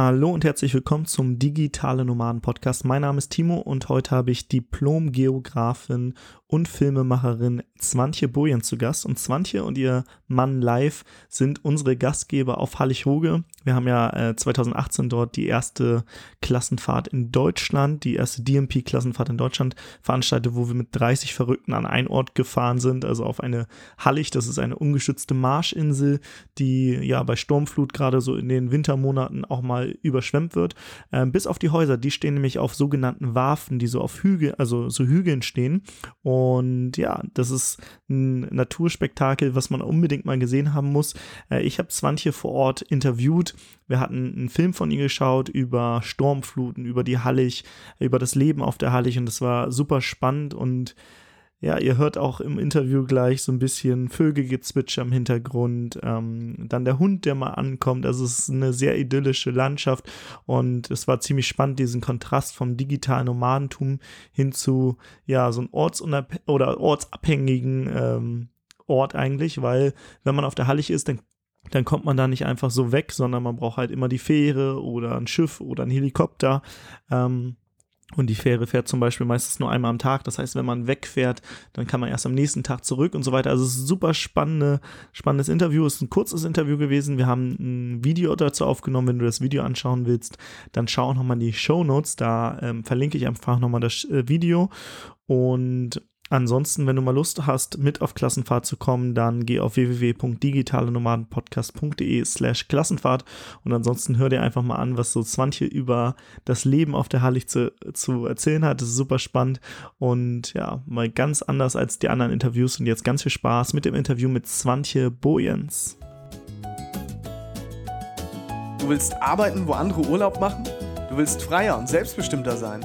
Hallo und herzlich willkommen zum Digitale Nomaden Podcast. Mein Name ist Timo und heute habe ich Diplom-Geografin und Filmemacherin Zwantje Bojen zu Gast. Und Zwantje und ihr Mann Live sind unsere Gastgeber auf Hallig-Hoge. Wir haben ja äh, 2018 dort die erste Klassenfahrt in Deutschland, die erste DMP-Klassenfahrt in Deutschland veranstaltet, wo wir mit 30 Verrückten an einen Ort gefahren sind, also auf eine Hallig. Das ist eine ungeschützte Marschinsel, die ja bei Sturmflut gerade so in den Wintermonaten auch mal überschwemmt wird. Äh, bis auf die Häuser, die stehen nämlich auf sogenannten Warfen, die so auf Hügel, also so Hügeln stehen. Und und ja, das ist ein Naturspektakel, was man unbedingt mal gesehen haben muss. Äh, ich habe Swantje vor Ort interviewt. Wir hatten einen Film von ihr geschaut über Sturmfluten, über die Hallig, über das Leben auf der Hallig und das war super spannend und ja, ihr hört auch im Interview gleich so ein bisschen Vögelgezwitscher im Hintergrund, ähm, dann der Hund, der mal ankommt. Also es ist eine sehr idyllische Landschaft und es war ziemlich spannend, diesen Kontrast vom digitalen Nomadentum hin zu ja so einem ortsunab oder ortsabhängigen ähm, Ort eigentlich, weil wenn man auf der Hallig ist, dann dann kommt man da nicht einfach so weg, sondern man braucht halt immer die Fähre oder ein Schiff oder ein Helikopter. Ähm, und die Fähre fährt zum Beispiel meistens nur einmal am Tag. Das heißt, wenn man wegfährt, dann kann man erst am nächsten Tag zurück und so weiter. Also es ist ein super spannende, spannendes Interview. Es ist ein kurzes Interview gewesen. Wir haben ein Video dazu aufgenommen. Wenn du das Video anschauen willst, dann schau nochmal in die Show Notes. Da ähm, verlinke ich einfach nochmal das äh, Video. Und Ansonsten, wenn du mal Lust hast, mit auf Klassenfahrt zu kommen, dann geh auf www.digitalenomadenpodcast.de slash Klassenfahrt und ansonsten hör dir einfach mal an, was so Swantje über das Leben auf der Hallig zu, zu erzählen hat. Das ist super spannend und ja, mal ganz anders als die anderen Interviews und jetzt ganz viel Spaß mit dem Interview mit Swantje Bojens. Du willst arbeiten, wo andere Urlaub machen? Du willst freier und selbstbestimmter sein?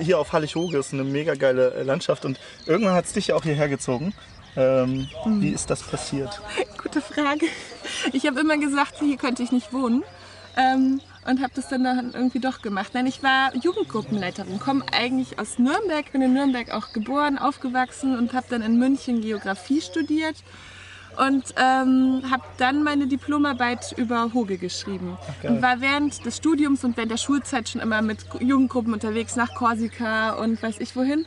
hier auf Hallig-Hoge ist eine mega geile äh, Landschaft und irgendwann hat es dich ja auch hierher gezogen. Ähm, mhm. Wie ist das passiert? Gute Frage. Ich habe immer gesagt, hier könnte ich nicht wohnen. Ähm, und habe das dann, irgendwie doch gemacht. Nein, ich war Jugendgruppenleiterin, komme eigentlich aus Nürnberg, bin in Nürnberg auch geboren, aufgewachsen und habe dann in München Geografie studiert und ähm, habe dann meine Diplomarbeit über Hoge geschrieben okay. und war während des Studiums und während der Schulzeit schon immer mit Jugendgruppen unterwegs nach Korsika und weiß ich wohin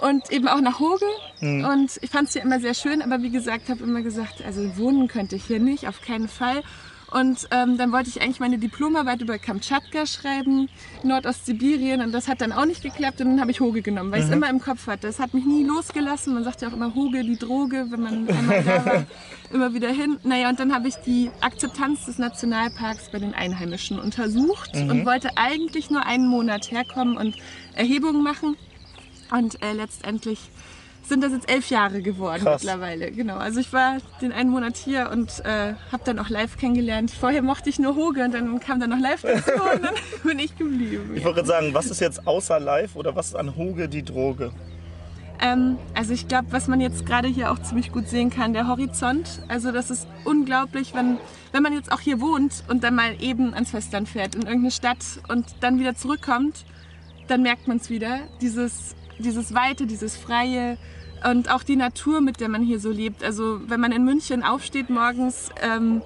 und eben auch nach Hoge mhm. und ich fand es hier immer sehr schön, aber wie gesagt, habe immer gesagt, also wohnen könnte ich hier nicht, auf keinen Fall und ähm, dann wollte ich eigentlich meine Diplomarbeit über Kamtschatka schreiben, Nordostsibirien. Und das hat dann auch nicht geklappt. Und dann habe ich Hoge genommen, weil ich es mhm. immer im Kopf hatte. Das hat mich nie losgelassen. Man sagt ja auch immer Hoge, die Droge, wenn man einmal da war, immer wieder hin. Naja, und dann habe ich die Akzeptanz des Nationalparks bei den Einheimischen untersucht mhm. und wollte eigentlich nur einen Monat herkommen und Erhebungen machen. Und äh, letztendlich sind das jetzt elf Jahre geworden Krass. mittlerweile. Genau. Also ich war den einen Monat hier und äh, habe dann auch live kennengelernt. Vorher mochte ich nur Hoge und dann kam dann noch live dazu und dann bin ich geblieben. Ich wollte sagen, was ist jetzt außer live oder was ist an Hoge die Droge? Ähm, also ich glaube, was man jetzt gerade hier auch ziemlich gut sehen kann, der Horizont. Also das ist unglaublich, wenn, wenn man jetzt auch hier wohnt und dann mal eben ans Festland fährt, in irgendeine Stadt und dann wieder zurückkommt, dann merkt man es wieder. Dieses dieses Weite, dieses Freie und auch die Natur, mit der man hier so lebt. Also wenn man in München aufsteht morgens, ähm,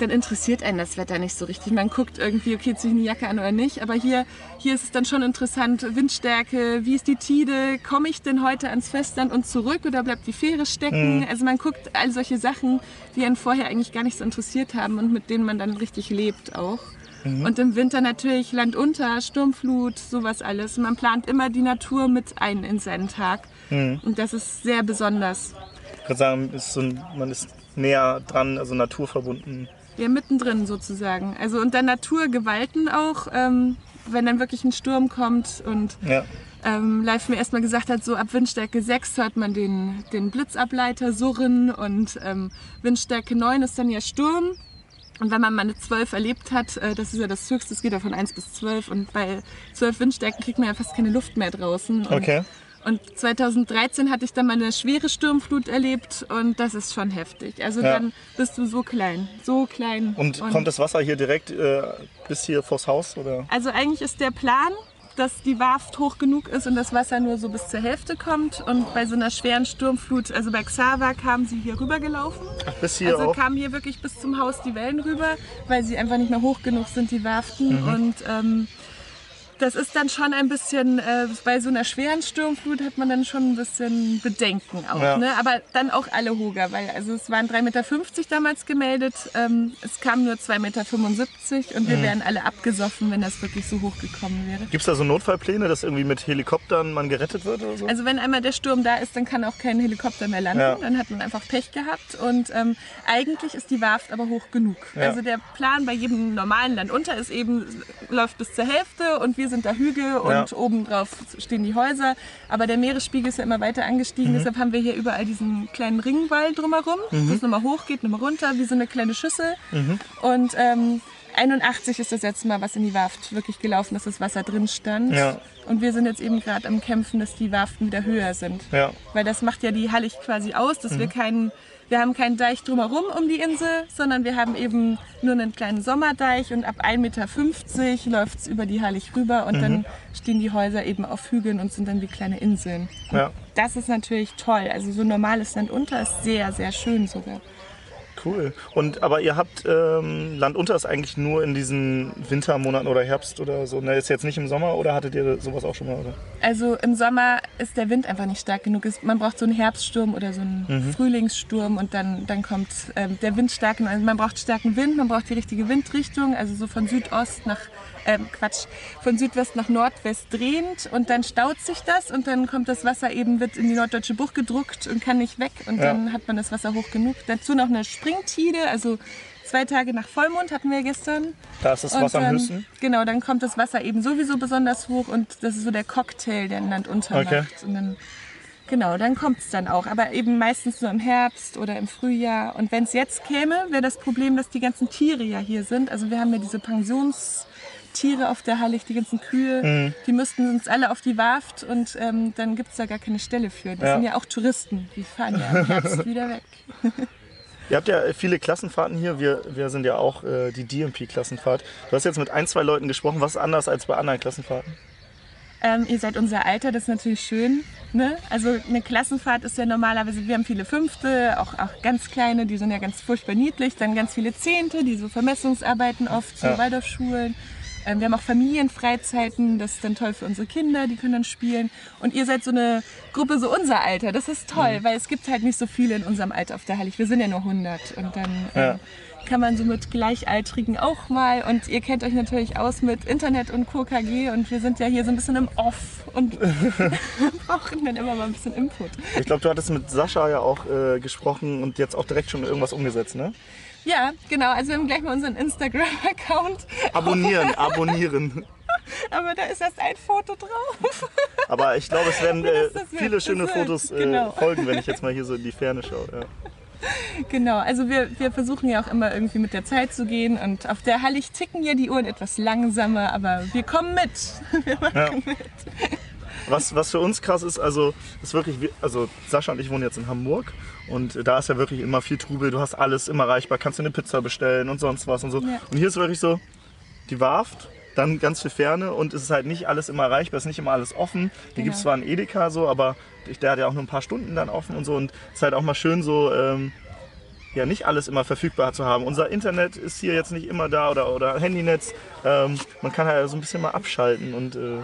dann interessiert einen das Wetter nicht so richtig. Man guckt irgendwie, okay, ziehe ich eine Jacke an oder nicht. Aber hier, hier ist es dann schon interessant, Windstärke, wie ist die Tide, komme ich denn heute ans Festland und zurück oder bleibt die Fähre stecken? Mhm. Also man guckt all solche Sachen, die einen vorher eigentlich gar nicht so interessiert haben und mit denen man dann richtig lebt auch. Mhm. Und im Winter natürlich Land unter, Sturmflut, sowas alles. Man plant immer die Natur mit ein in seinen Tag. Mhm. Und das ist sehr besonders. Ich würde sagen, ist so ein, man ist näher dran, also naturverbunden. Ja, mittendrin sozusagen. Also dann Naturgewalten auch, ähm, wenn dann wirklich ein Sturm kommt und ja. ähm, Live mir erstmal gesagt hat, so ab Windstärke 6 hört man den, den Blitzableiter surren und ähm, Windstärke 9 ist dann ja Sturm Und wenn man mal eine 12 erlebt hat, äh, das ist ja das Höchste, es geht ja von 1 bis 12 und bei 12 Windstärken kriegt man ja fast keine Luft mehr draußen. Und, Okay. und 2013 hatte ich dann mal eine schwere Sturmflut erlebt und das ist schon heftig. Also Ja. dann bist du so klein, so klein. Und, kommt das Wasser hier direkt äh, bis hier vors Haus? Oder? Also eigentlich ist der Plan, dass die Warft hoch genug ist und das Wasser nur so bis zur Hälfte kommt. Und bei so einer schweren Sturmflut, also bei Xaver kamen sie hier rübergelaufen. Ach, bis hier Also auch? kamen hier wirklich bis zum Haus die Wellen rüber, weil sie einfach nicht mehr hoch genug sind, die Warften. Mhm. Und ähm, das ist dann schon ein bisschen, äh, bei so einer schweren Sturmflut hat man dann schon ein bisschen Bedenken auch. Ja. Ne? Aber dann auch alle Hoger, weil also es waren 3,50 Meter damals gemeldet, ähm, es kamen nur 2,75 Meter und wir Mhm. wären alle abgesoffen, wenn das wirklich so hoch gekommen wäre. Gibt es da so Notfallpläne, dass irgendwie mit Helikoptern man gerettet wird oder so? Also wenn einmal der Sturm da ist, dann kann auch kein Helikopter mehr landen. Ja. Dann hat man einfach Pech gehabt. Und ähm, eigentlich ist die Warft aber hoch genug. Ja. Also der Plan bei jedem normalen Land unter ist eben, läuft bis zur Hälfte und wir sind da Hügel und Ja. oben drauf stehen die Häuser. Aber der Meeresspiegel ist ja immer weiter angestiegen. Deshalb haben wir hier überall diesen kleinen Ringwall drumherum, wo es nochmal hoch geht, nochmal runter, wie so eine kleine Schüssel. Und ähm, 81 ist das letzte Mal, was in die Warft wirklich gelaufen ist, das Wasser drin stand. Ja. Und wir sind jetzt eben gerade am Kämpfen, dass die Warften wieder höher sind. Ja. Weil das macht ja die Hallig quasi aus, dass wir keinen, wir haben keinen Deich drumherum um die Insel, sondern wir haben eben nur einen kleinen Sommerdeich und ab 1,50 Meter läuft es über die Hallig rüber und dann stehen die Häuser eben auf Hügeln und sind dann wie kleine Inseln. Ja. Das ist natürlich toll. Also so normales Land unter ist sehr, sehr schön sogar. Cool. Und aber ihr habt ähm, Land unter ist eigentlich nur in diesen Wintermonaten oder Herbst oder so. Ne, ist jetzt nicht im Sommer oder hattet ihr sowas auch schon mal? Oder? Also im Sommer ist der Wind einfach nicht stark genug. Man braucht so einen Herbststurm oder so einen Frühlingssturm und dann, dann kommt ähm, der Wind stark. Also man braucht starken Wind, man braucht die richtige Windrichtung, also so von Südost nach, ähm, Quatsch, von Südwest nach Nordwest drehend und dann staut sich das und dann kommt das Wasser eben, wird in die Norddeutsche Bucht gedruckt und kann nicht weg und Ja. dann hat man das Wasser hoch genug. Dazu noch eine Springtide, also zwei Tage nach Vollmond hatten wir gestern. Da ist das Und, Wasser am ähm, höchsten. Genau, dann kommt das Wasser eben sowieso besonders hoch und das ist so der Cocktail, der ein Land unter Okay. Und dann, genau, dann kommt es dann auch. Aber eben meistens nur im Herbst oder im Frühjahr. Und wenn es jetzt käme, wäre das Problem, dass die ganzen Tiere ja hier sind. Also wir haben ja diese Pensionstiere auf der Hallig, die ganzen Kühe, Mhm. die müssten uns alle auf die Warft und ähm, dann gibt es da gar keine Stelle für. Das Ja. sind ja auch Touristen, die fahren ja im Herbst wieder weg. Ihr habt ja viele Klassenfahrten hier. Wir, wir sind ja auch äh, die DMP-Klassenfahrt. Du hast jetzt mit ein, zwei Leuten gesprochen. Was ist anders als bei anderen Klassenfahrten? Ähm, ihr seid unser Alter, das ist natürlich schön. Ne? Also eine Klassenfahrt ist ja normalerweise, wir haben viele Fünfte, auch, auch ganz kleine, die sind ja ganz furchtbar niedlich. Dann ganz viele Zehnte, die so Vermessungsarbeiten oft, so Ja. Waldorfschulen. Ähm, wir haben auch Familienfreizeiten, das ist dann toll für unsere Kinder, die können dann spielen. Und ihr seid so eine Gruppe, so unser Alter, das ist toll, weil es gibt halt nicht so viele in unserem Alter auf der Hallig. Wir sind ja nur 100 und dann... Ja. Ähm, kann man so mit Gleichaltrigen auch mal. Und ihr kennt euch natürlich aus mit Internet und Co. KG und wir sind ja hier so ein bisschen im Off und brauchen dann immer mal ein bisschen Input. Ich glaube, du hattest mit Sascha ja auch äh, gesprochen und jetzt auch direkt schon irgendwas umgesetzt, ne? Ja, genau. Also wir haben gleich mal unseren Instagram-Account. Abonnieren, abonnieren. Aber da ist erst ein Foto drauf. Aber ich glaube, es werden äh, das das wird. viele schöne Das wird, Fotos äh, genau. folgen, wenn ich jetzt mal hier so in die Ferne schaue. Ja. Genau, also wir, wir versuchen ja auch immer irgendwie mit der Zeit zu gehen und auf der Hallig ticken ja die Uhren etwas langsamer, aber wir kommen mit. Wir machen mit. Was, was für uns krass ist, also ist wirklich, also Sascha und ich wohnen jetzt in Hamburg und da ist ja wirklich immer viel Trubel, du hast alles immer erreichbar, kannst dir eine Pizza bestellen und sonst was und so. Ja. Und hier ist wirklich so, die Warft, dann ganz viel Ferne und es ist halt nicht alles immer erreichbar, es ist nicht immer alles offen. Hier Genau. gibt es zwar einen Edeka so, aber der hat ja auch nur ein paar Stunden dann offen und so und es ist halt auch mal schön so, ähm, ja, nicht alles immer verfügbar zu haben. Unser Internet ist hier jetzt nicht immer da oder, oder Handynetz. Ähm, man kann halt so ein bisschen mal abschalten und äh,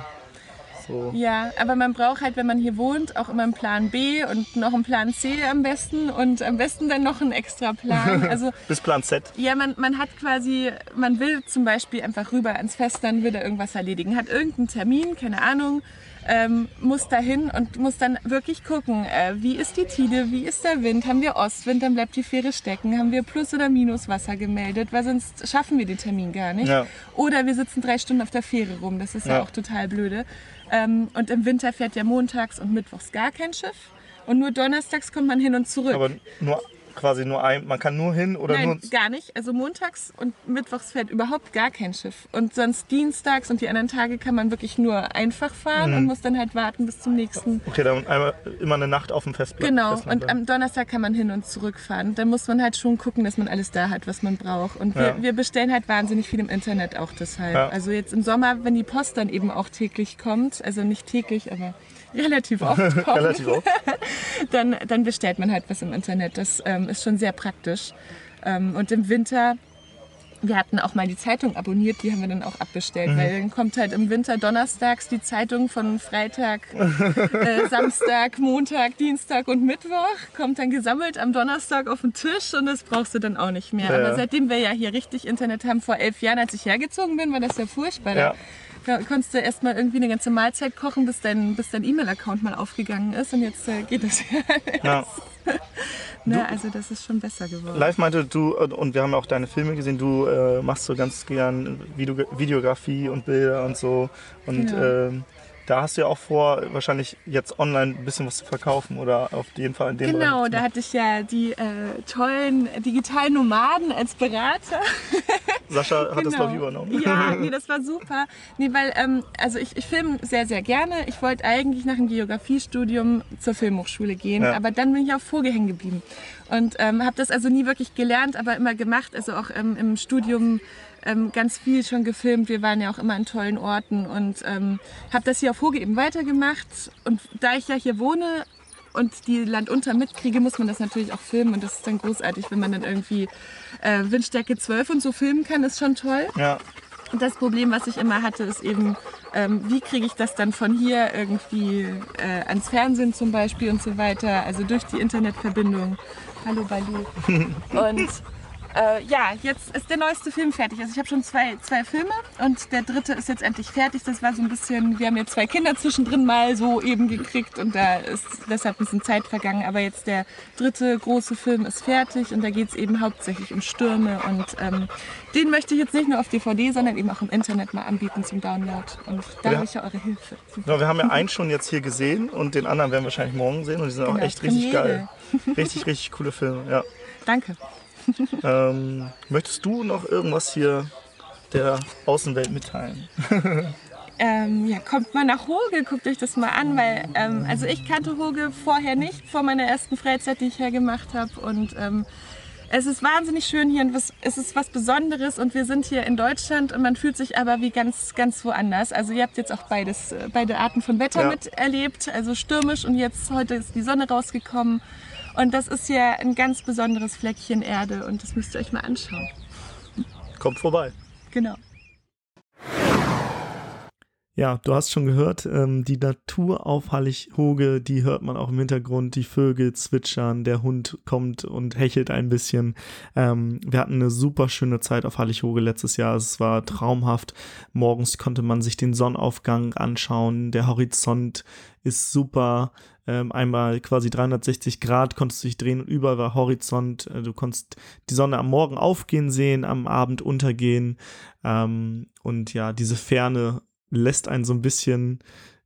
so. Ja, aber man braucht halt, wenn man hier wohnt, auch immer einen Plan B und noch einen Plan C am besten und am besten dann noch einen extra Plan. Also Bis Plan Z. ja, man, man hat quasi, man will zum Beispiel einfach rüber ans Festland, will da irgendwas erledigen, hat irgendeinen Termin, keine Ahnung, ähm, muss dahin und muss dann wirklich gucken, äh, wie ist die Tide, wie ist der Wind, haben wir Ostwind, dann bleibt die Fähre stecken, haben wir Plus- oder Minuswasser gemeldet, weil sonst schaffen wir den Termin gar nicht. Ja. Oder wir sitzen drei Stunden auf der Fähre rum, das ist ja, Ja. auch total blöde. Ähm, und im Winter fährt ja montags und mittwochs gar kein Schiff. Und nur donnerstags kommt man hin und zurück. Aber nur quasi nur ein, man kann nur hin oder Nein, nur. gar nicht. Also montags und mittwochs fährt überhaupt gar kein Schiff. Und sonst dienstags und die anderen Tage kann man wirklich nur einfach fahren Mhm. und muss dann halt warten bis zum nächsten. Okay, dann einmal immer eine Nacht auf dem Festplatz. Genau, Festland und am Donnerstag kann man hin und zurückfahren. Da muss man halt schon gucken, dass man alles da hat, was man braucht. Und wir, Ja. wir bestellen halt wahnsinnig viel im Internet auch deshalb. Ja. Also jetzt im Sommer, wenn die Post dann eben auch täglich kommt, also nicht täglich, aber relativ oft kommt, Relativ oft. dann, dann bestellt man halt was im Internet. Das ähm, ist schon sehr praktisch. Ähm, und im Winter, wir hatten auch mal die Zeitung abonniert, die haben wir dann auch abbestellt, Mhm. weil dann kommt halt im Winter donnerstags die Zeitung von Freitag, äh, Samstag, Montag, Dienstag und Mittwoch, kommt dann gesammelt am Donnerstag auf den Tisch und das brauchst du dann auch nicht mehr. Ja. Aber seitdem wir ja hier richtig Internet haben, vor elf Jahren, als ich hergezogen bin, war das ja furchtbar. Da- Ja. Konntest du erst mal irgendwie eine ganze Mahlzeit kochen, bis dein, bis dein E-Mail-Account mal aufgegangen ist. Und jetzt äh, geht das ja. Ja. ne? Also das ist schon besser geworden. Live meinte du, und wir haben auch deine Filme gesehen, du äh, machst so ganz gern Video Videografie und Bilder und so. Und Genau. ähm, da hast du ja auch vor, wahrscheinlich jetzt online ein bisschen was zu verkaufen oder auf jeden Fall in dem Genau, Bereich. da hatte ich ja die äh, tollen digitalen Nomaden als Berater. Sascha hat das, Genau. glaube ich, übernommen. Ja, nee, das war super. Nee, weil, ähm, also ich, ich filme sehr, sehr gerne. Ich wollte eigentlich nach dem Geografiestudium zur Filmhochschule gehen, Ja. aber dann bin ich auf Vogel hängen geblieben. Und ähm, habe das also nie wirklich gelernt, aber immer gemacht. Also auch ähm, im Studium ähm, ganz viel schon gefilmt. Wir waren ja auch immer an tollen Orten und ähm, habe das hier auf Hoge eben weitergemacht. Und da ich ja hier wohne und die Landunter mitkriege, muss man das natürlich auch filmen. Und das ist dann großartig, wenn man dann irgendwie äh, Windstärke 12 und so filmen kann, ist schon toll. Ja, Und das Problem, was ich immer hatte, ist eben, ähm, wie kriege ich das dann von hier irgendwie äh, ans Fernsehen zum Beispiel und so weiter, also durch die Internetverbindung. Hallo Balu. Und äh, ja, jetzt ist der neueste Film fertig. Also ich habe schon zwei, zwei Filme und der dritte ist jetzt endlich fertig. Das war so ein bisschen, wir haben jetzt zwei Kinder zwischendrin mal so eben gekriegt und da ist deshalb ein bisschen Zeit vergangen. Aber jetzt der dritte große Film ist fertig und da geht es eben hauptsächlich um Stürme und ähm, den möchte ich jetzt nicht nur auf DVD, sondern eben auch im Internet mal anbieten zum Download. Und da Ja. habe ich ja eure Hilfe. Genau, wir haben ja einen schon jetzt hier gesehen und den anderen werden wir wahrscheinlich morgen sehen und die sind auch Genau, echt richtig Premiere. geil. Richtig, richtig coole Filme, ja. Danke. Ähm, möchtest du noch irgendwas hier der Außenwelt mitteilen? Ähm, ja, kommt mal nach Hoge, guckt euch das mal an, weil ähm, also ich kannte Hoge vorher nicht, vor meiner ersten Freizeit, die ich hier gemacht habe und ähm, es ist wahnsinnig schön hier und was, es ist was Besonderes und wir sind hier in Deutschland und man fühlt sich aber wie ganz, ganz woanders. Also ihr habt jetzt auch beides, äh, beide Arten von Wetter Ja. miterlebt, also stürmisch und jetzt heute ist die Sonne rausgekommen und das ist ja ein ganz besonderes Fleckchen Erde und das müsst ihr euch mal anschauen. Kommt vorbei. Genau. Ja, du hast schon gehört, ähm, die Natur auf Hallig-Hoge, die hört man auch im Hintergrund, die Vögel zwitschern, der Hund kommt und hechelt ein bisschen. Ähm, wir hatten eine super schöne Zeit auf Hallig-Hoge letztes Jahr, es war traumhaft. Morgens konnte man sich den Sonnenaufgang anschauen, der Horizont ist super. Ähm, einmal quasi 360 Grad konntest du dich drehen und überall war Horizont. Äh, Du konntest die Sonne am Morgen aufgehen sehen, am Abend untergehen. Ähm, und ja, diese Ferne lässt einen so ein bisschen,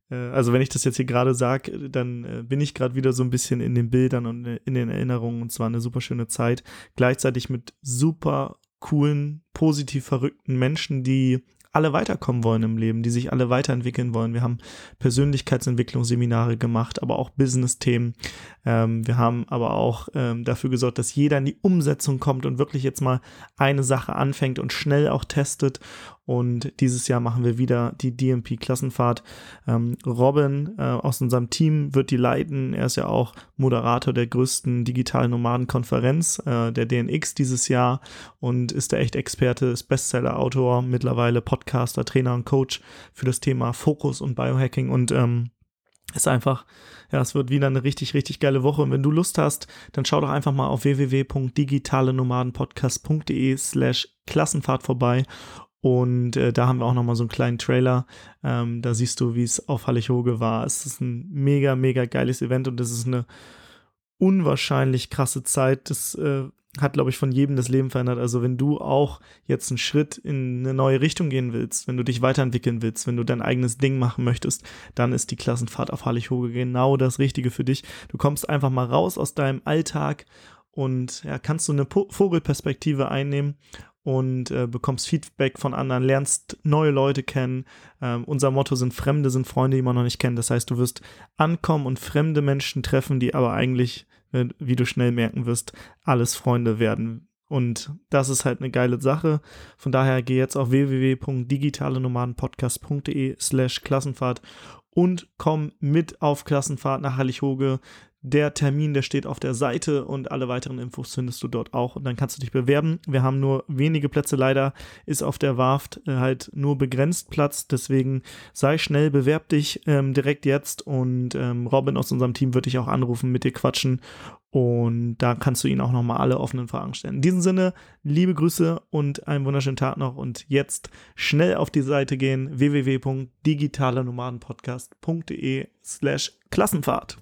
äh, also wenn ich das jetzt hier gerade sage, dann äh, bin ich gerade wieder so ein bisschen in den Bildern und in den Erinnerungen und zwar eine super schöne Zeit. Gleichzeitig mit super coolen, positiv verrückten Menschen, die alle weiterkommen wollen im Leben, die sich alle weiterentwickeln wollen. Wir haben Persönlichkeitsentwicklungsseminare gemacht, aber auch Business-Themen. Ähm, wir haben aber auch ähm, dafür gesorgt, dass jeder in die Umsetzung kommt und wirklich jetzt mal eine Sache anfängt und schnell auch testet. Und dieses Jahr machen wir wieder die DMP-Klassenfahrt. Ähm, Robin äh, aus unserem Team wird die leiten. Er ist ja auch Moderator der größten digitalen Nomadenkonferenz, äh, der DNX dieses Jahr und ist der echt Experte, ist Bestseller-Autor, mittlerweile Podcaster, Trainer und Coach für das Thema Fokus und Biohacking und ähm, ist einfach, ja, es wird wieder eine richtig, richtig geile Woche. Und wenn du Lust hast, dann schau doch einfach mal auf www.digitalenomadenpodcast.de slash Klassenfahrt vorbei. Und äh, da haben wir auch nochmal so einen kleinen Trailer. Ähm, da siehst du, wie es auf Hallig-Hoge war. Es ist ein mega, mega geiles Event und es ist eine unwahrscheinlich krasse Zeit. Das äh, hat, glaube ich, von jedem das Leben verändert. Also wenn du auch jetzt einen Schritt in eine neue Richtung gehen willst, wenn du dich weiterentwickeln willst, wenn du dein eigenes Ding machen möchtest, dann ist die Klassenfahrt auf Hallig-Hoge genau das Richtige für dich. Du kommst einfach mal raus aus deinem Alltag und ja, kannst du eine po Vogelperspektive einnehmen und äh, bekommst Feedback von anderen, lernst neue Leute kennen. Ähm, unser Motto sind Fremde sind Freunde, die man noch nicht kennt. Das heißt, du wirst ankommen und fremde Menschen treffen, die aber eigentlich, äh, wie du schnell merken wirst, alles Freunde werden. Und das ist halt eine geile Sache. Von daher geh jetzt auf www.digitalenomadenpodcast.de slash Klassenfahrt und komm mit auf Klassenfahrt nach Heilighoge. Der Termin, der steht auf der Seite und alle weiteren Infos findest du dort auch und dann kannst du dich bewerben. Wir haben nur wenige Plätze, leider ist auf der Warft äh, halt nur begrenzt Platz, deswegen sei schnell, bewerb dich ähm, direkt jetzt und ähm, Robin aus unserem Team wird dich auch anrufen, mit dir quatschen und da kannst du ihn auch nochmal alle offenen Fragen stellen. In diesem Sinne, liebe Grüße und einen wunderschönen Tag noch und jetzt schnell auf die Seite gehen www.digitalenomadenpodcast.de slash Klassenfahrt.